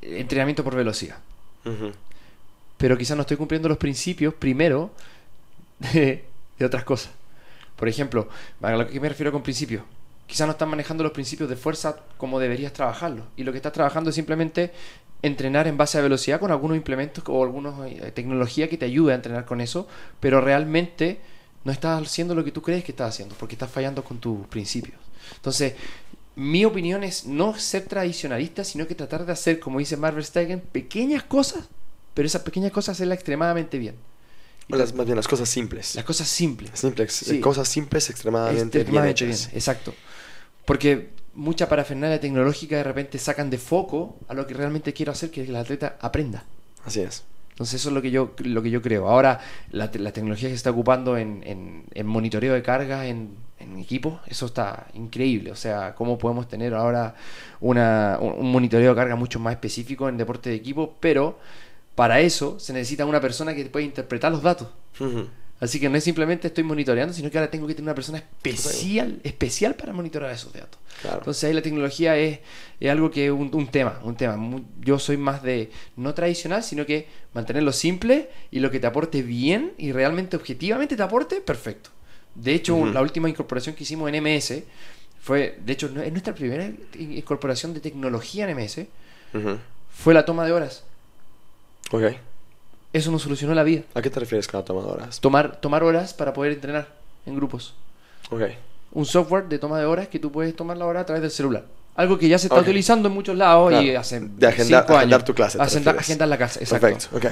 entrenamiento por velocidad. Pero quizás no estoy cumpliendo los principios primero de otras cosas. Por ejemplo, a lo que me refiero con principios. Quizás no estás manejando los principios de fuerza como deberías trabajarlo. Y lo que estás trabajando es simplemente entrenar en base a velocidad con algunos implementos o alguna eh, tecnología que te ayude a entrenar con eso, pero realmente no estás haciendo lo que tú crees que estás haciendo, porque estás fallando con tus principios. Entonces, mi opinión es no ser tradicionalista, sino que tratar de hacer, como dice Marvel Steigen, pequeñas cosas, pero esas pequeñas cosas hacerlas extremadamente bien. Las, más bien las cosas simples. Las cosas simples. simples Cosas simples extremadamente, bien hechas. exacto. Porque mucha parafernalia tecnológica de repente sacan de foco a lo que realmente quiero hacer, que el atleta aprenda. Así es. Entonces eso es lo que yo, lo que yo creo. Ahora, la, tecnología que se está ocupando en, en, monitoreo de carga en, en equipo, eso está increíble. O sea, cómo podemos tener ahora una, un monitoreo de carga mucho más específico en deporte de equipo, pero para eso se necesita una persona que pueda interpretar los datos. Así que no es simplemente estoy monitoreando, sino que ahora tengo que tener una persona especial, especial para monitorear esos datos. Entonces ahí la tecnología es, algo que es un, tema, un tema. Yo soy más de no tradicional, sino que mantenerlo simple y lo que te aporte bien y realmente objetivamente te aporte, perfecto. De hecho, la última incorporación que hicimos en MS fue, de hecho, es nuestra primera incorporación de tecnología en MS, fue la toma de horas. Ok. Eso nos solucionó la vida. ¿A qué te refieres con la toma de horas? Tomar, tomar horas para poder entrenar en grupos. Ok. Un software de toma de horas que tú puedes tomar la hora a través del celular. Algo que ya se está utilizando en muchos lados y hace de agendar, agendar tu clase. agendar la clase, exacto. Perfecto, ok.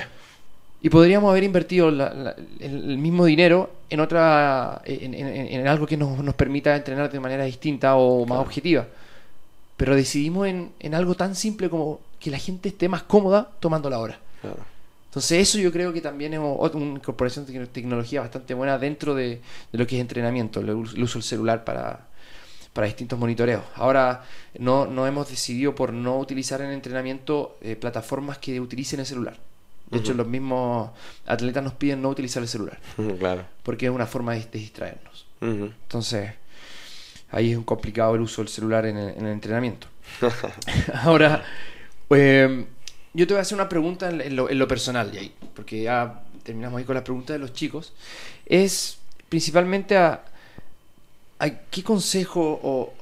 Y podríamos haber invertido el, mismo dinero en otra en, algo que nos, nos, permita entrenar de manera distinta o más objetiva. Pero decidimos en, algo tan simple como que la gente esté más cómoda tomando la hora. Entonces eso yo creo que también es una incorporación de tecnología bastante buena dentro de, lo que es entrenamiento, el, uso del celular para, distintos monitoreos. Ahora no, no, hemos decidido por no utilizar en entrenamiento eh, plataformas que utilicen el celular. De hecho, los mismos atletas nos piden no utilizar el celular. Claro. Porque es una forma de, distraernos. Entonces, ahí es un complicado el uso del celular en el, entrenamiento. Ahora, eh, yo te voy a hacer una pregunta en lo, personal, porque ya terminamos ahí con la pregunta de los chicos. Es principalmente a, qué consejo o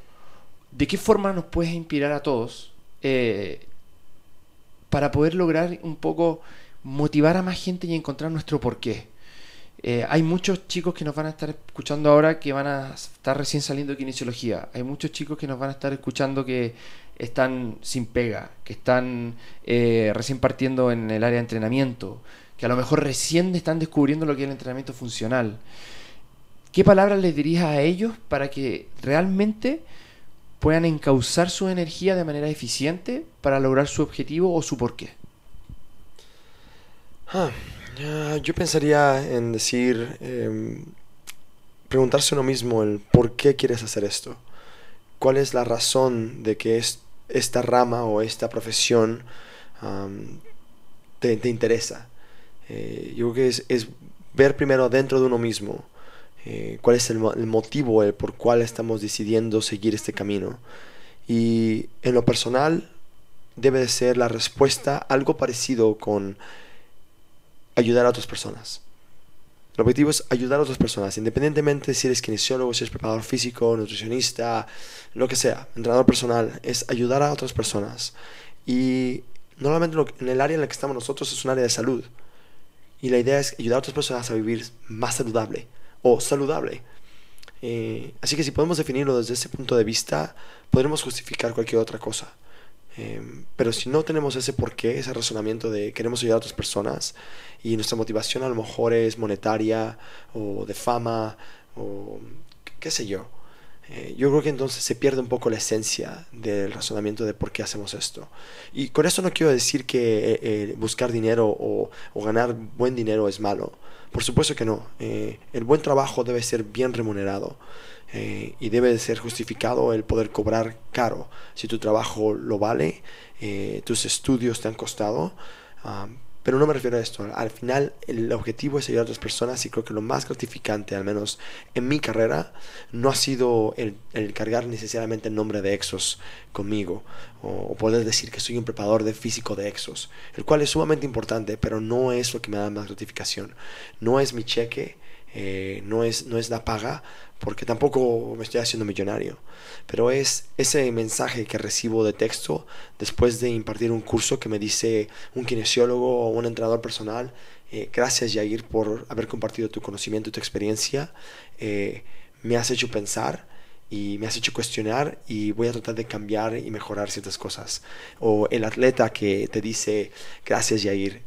¿de qué forma nos puedes inspirar a todos eh, para poder lograr un poco motivar a más gente y encontrar nuestro porqué? Eh, hay muchos chicos que nos van a estar escuchando ahora que van a estar recién saliendo de kinesiología. Hay muchos chicos que nos van a estar escuchando que están sin pega, que están eh, recién partiendo en el área de entrenamiento, que a lo mejor recién están descubriendo lo que es el entrenamiento funcional. ¿Qué palabras les dirías a ellos para que realmente puedan encauzar su energía de manera eficiente para lograr su objetivo o su porqué? Ah, yo pensaría en decir, em, preguntarse uno mismo el por qué quieres hacer esto. ¿Cuál es la razón de que es, esta rama o esta profesión te, interesa? Eh, yo creo que es, es, ver primero dentro de uno mismo eh, cuál es el, el, motivo el por cual estamos decidiendo seguir este camino. Y en lo personal debe de ser la respuesta algo parecido con ayudar a otras personas. El objetivo es ayudar a otras personas, independientemente si eres kinesiólogo, si eres preparador físico, nutricionista, lo que sea, entrenador personal, es ayudar a otras personas. Y normalmente en el área en la que estamos nosotros es un área de salud. Y la idea es ayudar a otras personas a vivir más saludable o saludable. Eh, así que si podemos definirlo desde ese punto de vista, podremos justificar cualquier otra cosa. Em, pero si no tenemos ese porqué, ese razonamiento de queremos ayudar a otras personas y nuestra motivación a lo mejor es monetaria o de fama o qué sé yo, eh, yo creo que entonces se pierde un poco la esencia del razonamiento de por qué hacemos esto. Y con eso no quiero decir que eh, eh, buscar dinero o, o, ganar buen dinero es malo. Por supuesto que no. el buen trabajo debe ser bien remunerado. Eh, y debe de ser justificado el poder cobrar caro. Si tu trabajo lo vale, eh, tus estudios te han costado. Ah, pero no me refiero a esto. Al final el objetivo es ayudar a otras personas y creo que lo más gratificante, al menos en mi carrera, no ha sido el, cargar necesariamente el nombre de Exos conmigo o, poder decir que soy un preparador de físico de Exos, el cual es sumamente importante, pero no es lo que me da más gratificación. No es mi cheque, eh, no, es, no es la paga, porque tampoco me estoy haciendo millonario, pero es ese mensaje que recibo de texto después de impartir un curso que me dice un kinesiólogo o un entrenador personal, eh, gracias Jair por haber compartido tu conocimiento y tu experiencia, eh, me has hecho pensar y me has hecho cuestionar y voy a tratar de cambiar y mejorar ciertas cosas. O el atleta que te dice, gracias Jair,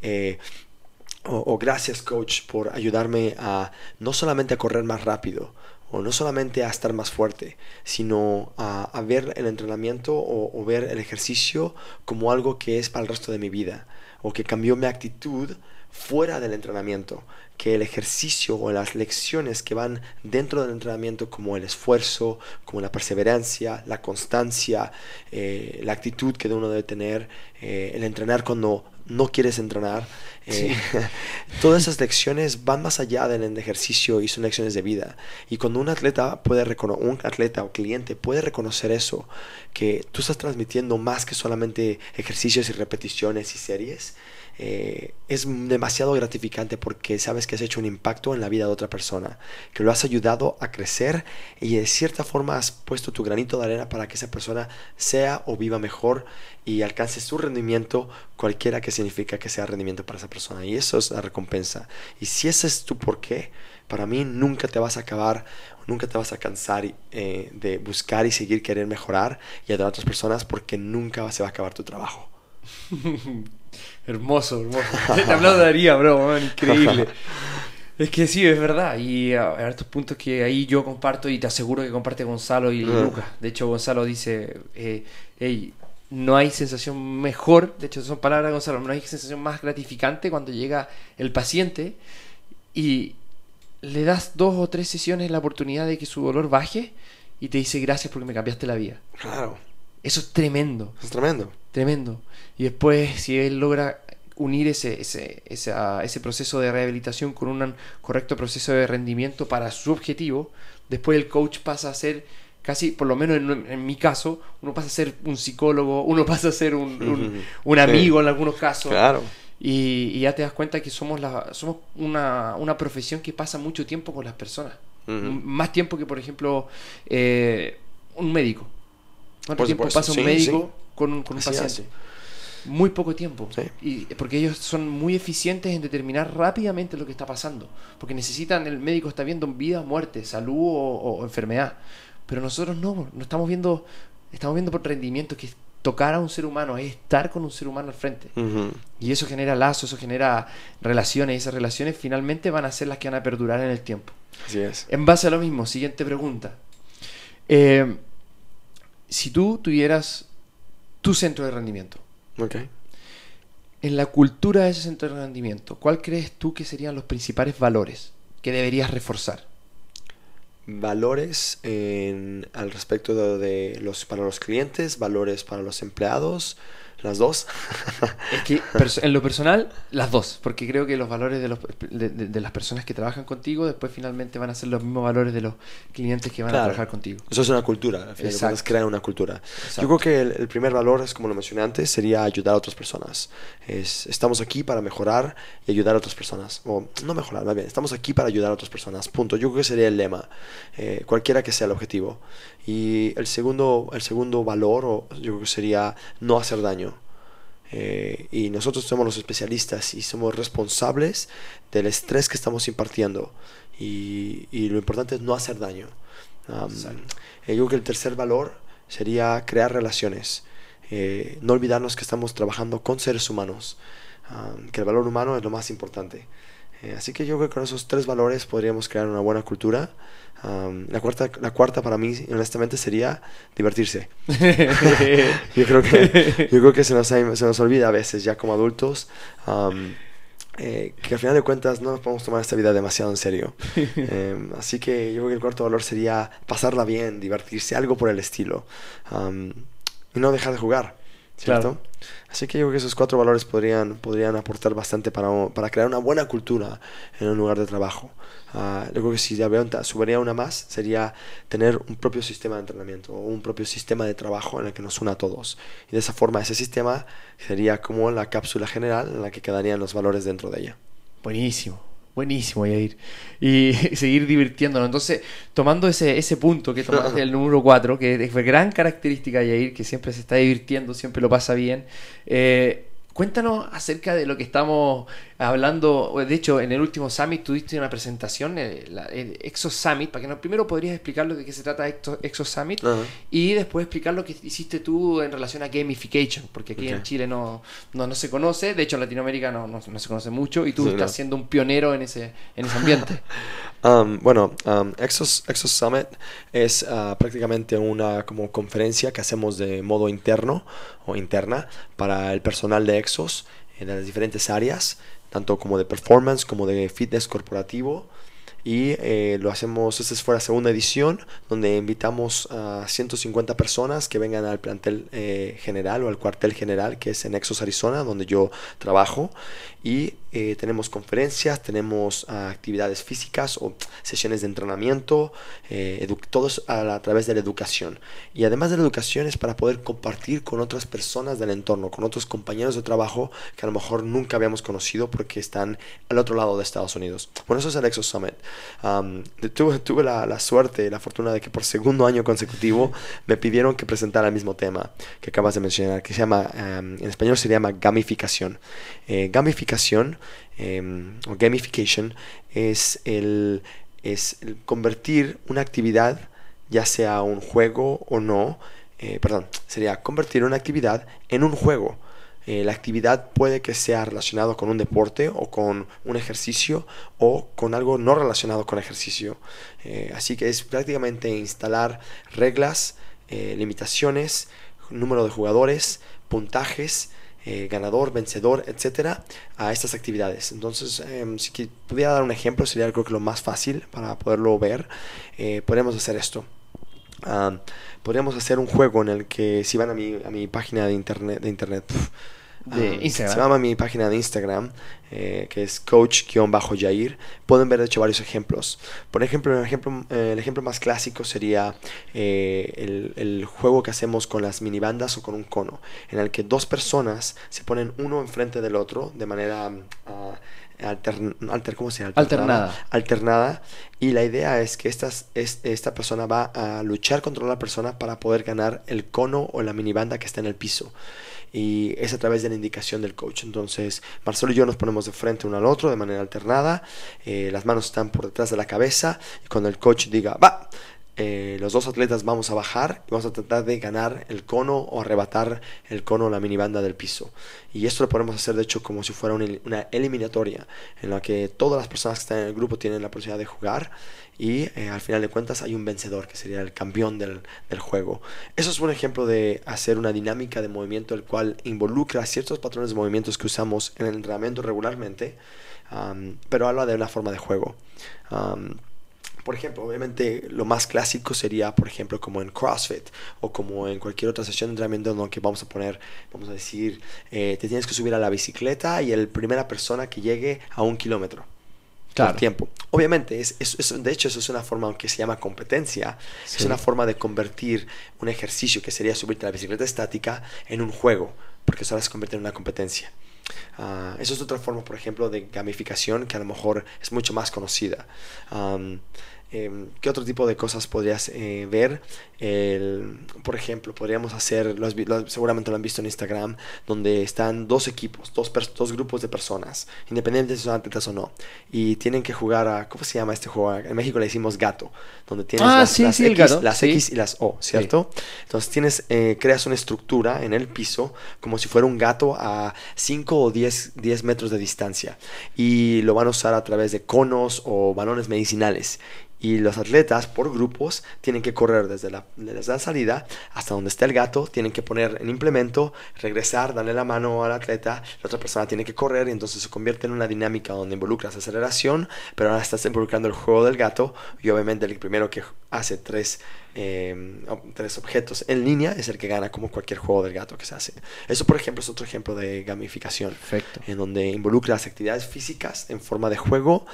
o, gracias coach por ayudarme a no solamente a correr más rápido, o no solamente a estar más fuerte, sino a, ver el entrenamiento o, ver el ejercicio como algo que es para el resto de mi vida, o que cambió mi actitud fuera del entrenamiento, que el ejercicio o las lecciones que van dentro del entrenamiento, como el esfuerzo, como la perseverancia, la constancia, eh, la actitud que uno debe tener, eh, el entrenar cuando no quieres entrenar. Eh, todas esas lecciones van más allá del ejercicio y son lecciones de vida. Y cuando un atleta puede un atleta o cliente puede reconocer eso, que tú estás transmitiendo más que solamente ejercicios y repeticiones y series, eh, es demasiado gratificante porque sabes que has hecho un impacto en la vida de otra persona, que lo has ayudado a crecer y de cierta forma has puesto tu granito de arena para que esa persona sea o viva mejor y alcance su rendimiento, cualquiera que significa que sea rendimiento para esa persona. Y eso es la recompensa. Y si ese es tu porqué, para mí nunca te vas a acabar, nunca te vas a cansar eh, de buscar y seguir querer mejorar y ayudar a otras personas porque nunca se va a acabar tu trabajo. hermoso, hermoso. Te aplaudiría, bro, increíble. Es que sí, es verdad. Y hay estos puntos que ahí yo comparto y te aseguro que comparte Gonzalo y Lucas. De hecho, Gonzalo dice, eh, hey, no hay sensación mejor, de hecho son palabras de Gonzalo, no hay sensación más gratificante cuando llega el paciente y le das dos o tres sesiones la oportunidad de que su dolor baje y te dice gracias porque me cambiaste la vida. Claro. Eso es tremendo. Es tremendo. Tremendo. Y después, si él logra unir ese, ese, ese, proceso de rehabilitación con un correcto proceso de rendimiento para su objetivo, después el coach pasa a ser casi, por lo menos en, mi caso, uno pasa a ser un psicólogo, uno pasa a ser un, un, amigo en algunos casos. Claro. Y, ya te das cuenta que somos, la, somos una, una profesión que pasa mucho tiempo con las personas. Más tiempo que, por ejemplo, eh, un médico. ¿Cuánto Por tiempo supuesto, pasa un sí, médico con un, con un Así paciente? Muy poco tiempo. Sí. Y porque ellos son muy eficientes en determinar rápidamente lo que está pasando. Porque necesitan, el médico está viendo vida muerte, salud o, o enfermedad. Pero nosotros no, no estamos viendo, estamos viendo por rendimiento que es tocar a un ser humano, es estar con un ser humano al frente. Y eso genera lazos, eso genera relaciones, y esas relaciones finalmente van a ser las que van a perdurar en el tiempo. Así es. En base a lo mismo, siguiente pregunta. Eh, si tú tuvieras tu centro de rendimiento, Ok. en la cultura de ese centro de rendimiento, ¿cuál crees tú que serían los principales valores que deberías reforzar? Valores en, al respecto de, de los, para los clientes, valores para los empleados, las dos. Es que en lo personal, las dos, porque creo que los valores de, los, de, de- de las personas que trabajan contigo después finalmente van a ser los mismos valores de los clientes que van a trabajar contigo. Eso es una cultura, al final de una cultura. Exacto. Yo creo que el, el primer valor es, como lo mencioné antes, sería ayudar a otras personas. Es, estamos aquí para mejorar y ayudar a otras personas. O no mejorar, más bien, estamos aquí para ayudar a otras personas. Punto. Yo creo que sería el lema, eh, cualquiera que sea el objetivo. Y el segundo, el segundo valor, o yo creo que sería no hacer daño. Eh, y nosotros somos los especialistas y somos responsables del estrés que estamos impartiendo. Y, y lo importante es no hacer daño. Um, yo creo que el tercer valor sería crear relaciones. Eh, no olvidarnos que estamos trabajando con seres humanos. um, que el valor humano es lo más importante. Eh, así que yo creo que con esos tres valores podríamos crear una buena cultura. Um, la, cuarta, la cuarta para mí, honestamente, sería divertirse. Yo creo que, yo creo que se, nos, se nos olvida a veces ya como adultos um, eh, que al final de cuentas no nos podemos tomar esta vida demasiado en serio. Eh, así que yo creo que el cuarto valor sería pasarla bien, divertirse, algo por el estilo. Um, y no dejar de jugar, ¿cierto? Claro. Así que yo creo que esos cuatro valores podrían, podrían aportar bastante para, para crear una buena cultura en un lugar de trabajo. Ah, yo creo que si ya veo- subiría una más, sería tener un propio sistema de entrenamiento o un propio sistema de trabajo en el que nos una a todos. Y de esa forma ese sistema sería como la cápsula general en la que quedarían los valores dentro de ella. Buenísimo, buenísimo, Yair. Y seguir divirtiéndonos. Entonces, tomando ese, ese punto que tomaste el número 4, que es gran característica de Yair, que siempre se está divirtiendo, siempre lo pasa bien. eh, cuéntanos acerca de lo que estamos hablando. De hecho, en el último Summit tuviste una presentación, eh, la- el Exos Summit, para que nos primero podrías explicarlo de qué se trata Exo- Exos Summit. Y después explicar lo que hiciste tú en relación a gamification, porque aquí en. Chile no, no, no se conoce, de hecho en Latinoamérica no, no, no se conoce mucho, y tú Sí, estás siendo un pionero en ese, en ese ambiente. Um, bueno, um, Exos, Exos Summit es ah, prácticamente una como conferencia que hacemos de modo interno o interna para el personal de Exos en las diferentes áreas, tanto como de performance como de fitness corporativo. Y eh, lo hacemos, esta fue la segunda edición, donde invitamos a 150 personas que vengan al plantel eh, general o al cuartel general, que es en Exos, Arizona, donde yo trabajo. Y eh, tenemos conferencias, tenemos ah, actividades físicas o sesiones de entrenamiento, eh, todos a, la- a través de la educación. Y además de la educación es para poder compartir con otras personas del entorno, con otros compañeros de trabajo que a lo mejor nunca habíamos conocido porque están al otro lado de Estados Unidos. Bueno, eso es el Exos Summit. Um, tuve tuve la, la suerte la fortuna de que por segundo año consecutivo me pidieron que presentara el mismo tema que acabas de mencionar, que se llama, um, en español se llama gamificación. Eh, gamificación em, o gamification es el, convertir una actividad, ya sea un juego o no, eh, perdón, sería convertir una actividad en un juego. Eh, la actividad puede que sea relacionado con un deporte o con un ejercicio o con algo no relacionado con ejercicio. Eh, así que es prácticamente instalar reglas, limitaciones, número de jugadores, puntajes, eh, ganador, vencedor, etcétera, a estas actividades. Entonces, em, si pudiera dar un ejemplo, sería creo que lo más fácil para poderlo ver. Eh, podemos hacer esto. Ah, podríamos hacer un juego en el que si van a mi, a mi página de internet, de internet De ah, Instagram. Se llama mi página de Instagram, eh, que es coach-jair. Pueden ver, de hecho, varios ejemplos. Por ejemplo, el ejemplo, eh, el ejemplo más clásico sería eh, el, el juego que hacemos con las minibandas o con un cono, en el que dos personas se ponen uno enfrente del otro de manera ah, alter, ¿cómo se llama? Alternada. Alternada. Y la idea es que estas, es, esta persona va a luchar contra la persona para poder ganar el cono o la minibanda que está en el piso y es a través de la indicación del coach. Entonces, Marcelo y yo nos ponemos de frente uno al otro de manera alternada, eh, las manos están por detrás de la cabeza y cuando el coach diga, va, eh, los dos atletas vamos a bajar y vamos a tratar de ganar el cono o arrebatar el cono o la minibanda del piso. Y esto lo podemos hacer de hecho como si fuera una, eliminatoria en la que todas las personas que están en el grupo tienen la posibilidad de jugar y eh, al final de cuentas hay un vencedor que sería el campeón del, juego. Eso es un ejemplo de hacer una dinámica de movimiento el cual involucra ciertos patrones de movimientos que usamos en el entrenamiento regularmente, pero habla de una forma de juego. Por ejemplo, obviamente lo más clásico sería, por ejemplo, como en CrossFit o como en cualquier otra sesión de entrenamiento en que vamos a poner, vamos a decir, eh, te tienes que subir a la bicicleta y el primera persona que llegue a un kilómetro. Claro. Tiempo. Obviamente, es, de hecho, eso es una forma que se llama competencia. Es una forma de convertir un ejercicio que sería subirte a la bicicleta estática en un juego, porque eso se convierte en una competencia. Uh, eso es otra forma, por ejemplo, de gamificación que a lo mejor es mucho más conocida. Um, Em, ¿Qué otro tipo de cosas podrías eh, ver? por ejemplo, podríamos hacer, seguramente lo han visto en Instagram, donde están dos equipos, dos, dos grupos de personas, independientemente si son atletas o no, y tienen que jugar a, ¿cómo se llama este juego? En México le decimos gato, donde tienes ah, las, X, las X y las O, ¿cierto? Entonces tienes, eh, creas una estructura en el piso como si fuera un gato a 5 o 10, 10 metros de distancia, y lo van a usar a través de conos o balones medicinales y los atletas por grupos tienen que correr desde la, la, salida hasta donde está el gato, tienen que poner el implemento, regresar, darle la mano al atleta, la otra persona tiene que correr y entonces se convierte en una dinámica donde involucras aceleración, pero ahora estás involucrando el juego del gato y obviamente el primero que hace tres, em, tres objetos en línea es el que gana como cualquier juego del gato que se hace. Eso por ejemplo es otro ejemplo de gamificación, Perfecto. en donde involucra las actividades físicas en forma de juego.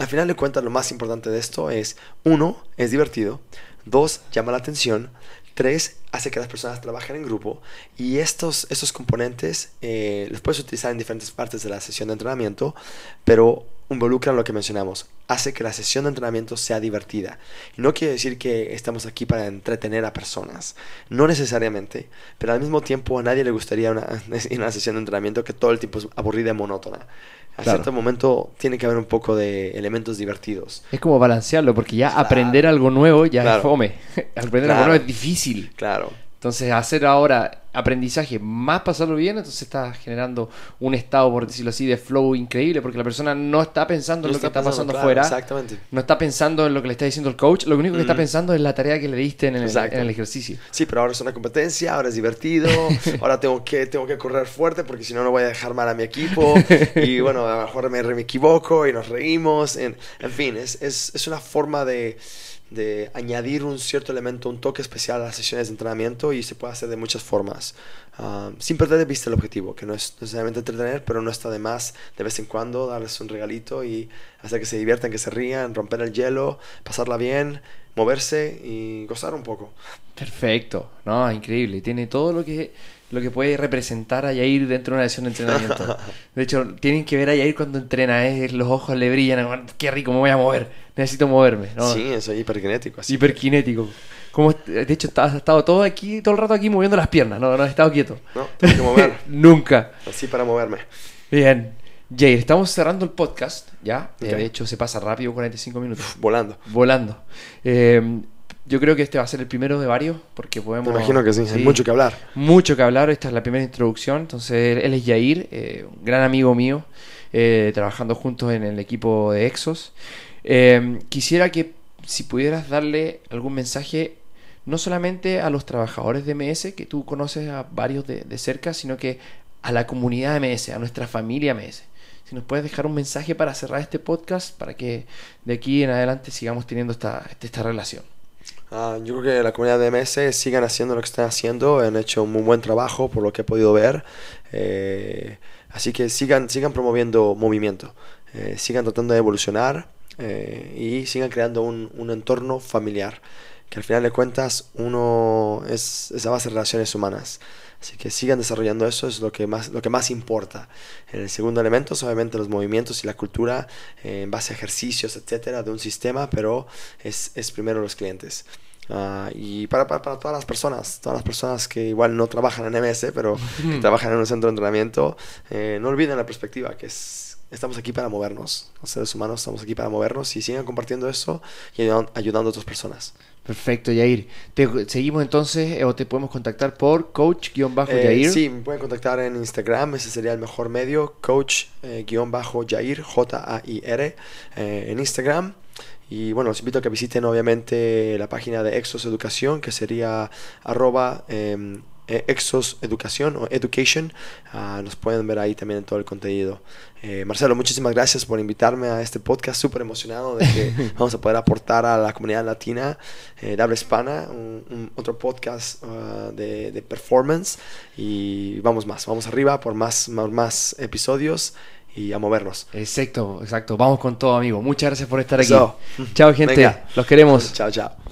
Al final de cuentas, lo más importante de esto es, uno, es divertido, dos, llama la atención, tres, hace que las personas trabajen en grupo y estos, estos componentes eh, los puedes utilizar en diferentes partes de la sesión de entrenamiento, pero involucran lo que mencionamos, hace que la sesión de entrenamiento sea divertida. Y no quiere decir que estamos aquí para entretener a personas, no necesariamente, pero al mismo tiempo a nadie le gustaría una, una sesión de entrenamiento que todo el tiempo es aburrida y monótona a cierto momento tiene que haber un poco de elementos divertidos. Es como balancearlo, porque ya aprender algo nuevo ya es fome. aprender algo nuevo es difícil. Claro. Entonces, hacer ahora aprendizaje más pasarlo bien, entonces está generando un estado, por decirlo así, de flow increíble, porque la persona no está pensando en lo que está pasando afuera. Exactamente. No está pensando en lo que le está diciendo el coach, lo único que está mm. pensando es la tarea que le diste en el, en el, ejercicio. Sí, pero ahora es una competencia, ahora es divertido, ahora tengo que, tengo que correr fuerte porque si no, no voy a dejar mal a mi equipo. y bueno, a lo mejor me, me equivoco y nos reímos. En, en fin, es, es, es una forma de de añadir un cierto elemento, un toque especial a las sesiones de entrenamiento y se puede hacer de muchas formas, ah, sin perder de vista el objetivo, que no es necesariamente entretener, pero no está de más de vez en cuando darles un regalito y hacer que se diviertan, que se rían, romper el hielo, pasarla bien, moverse y gozar un poco. Perfecto, no, increíble, tiene todo lo que lo que puede representar a Yair dentro de una sesión de entrenamiento. De hecho, tienen que ver a Yair cuando entrena, ¿eh? los ojos le brillan, qué rico, me voy a mover, necesito moverme. ¿no? Sí, eso es hiperkinético. Así hiperkinético. Como, de hecho, has estado todo aquí, todo el rato aquí moviendo las piernas, no, no has estado quieto. No, tengo que mover. Nunca. Así para moverme. Bien. Jair, estamos cerrando el podcast, ¿ya? Eh, de hecho, se pasa rápido, 45 minutos. volando. Volando. Eh, yo creo que este va a ser el primero de varios, porque podemos... Me imagino que sí, hay mucho que hablar. Mucho que hablar, esta es la primera introducción. Entonces, él es Yair, eh, un gran amigo mío, eh, trabajando juntos en el equipo de Exos. Eh, quisiera que si pudieras darle algún mensaje, no solamente a los trabajadores de MS, que tú conoces a varios de, cerca, sino que a la comunidad de MS, a nuestra familia MS. Si nos puedes dejar un mensaje para cerrar este podcast, para que de aquí en adelante sigamos teniendo esta, esta relación. Ah, yo creo que la comunidad de MS sigan haciendo lo que están haciendo, han hecho un muy buen trabajo por lo que he podido ver, eh, así que sigan, sigan promoviendo movimiento, eh, sigan tratando de evolucionar eh, y sigan creando un, un, entorno familiar, que al final de cuentas uno es, esa base de relaciones humanas. Así que sigan desarrollando eso, es lo que más, lo que más importa. En el segundo elemento, obviamente los movimientos y la cultura eh, en base a ejercicios, etcétera, de un sistema, pero es, es primero los clientes. Ah, y para, para, para, todas las personas, todas las personas que igual no trabajan en MS, pero que trabajan en un centro de entrenamiento, eh, no olviden la perspectiva, que es, estamos aquí para movernos. Los seres humanos estamos aquí para movernos y sigan compartiendo eso y ayudando a otras personas. Perfecto, Yair. Te seguimos entonces eh, o te podemos contactar por coach-yair. Eh, sí, me pueden contactar en Instagram, ese sería el mejor medio, coach-yair, J-A-I-R, en Instagram. Y bueno, los invito a que visiten obviamente la página de Exos Educación, que sería arroba em, e, Exos Educación o Education. Uh, nos pueden ver ahí también en todo el contenido. Eh, Marcelo, muchísimas gracias por invitarme a este podcast. Súper emocionado de que vamos a poder aportar a la comunidad latina eh, de habla hispana un, otro podcast uh, de, de, performance. Y vamos más, vamos arriba por más, más, más episodios y a movernos. Exacto, exacto. Vamos con todo, amigo. Muchas gracias por estar aquí. Chao, gente. Los queremos. Chao, chao.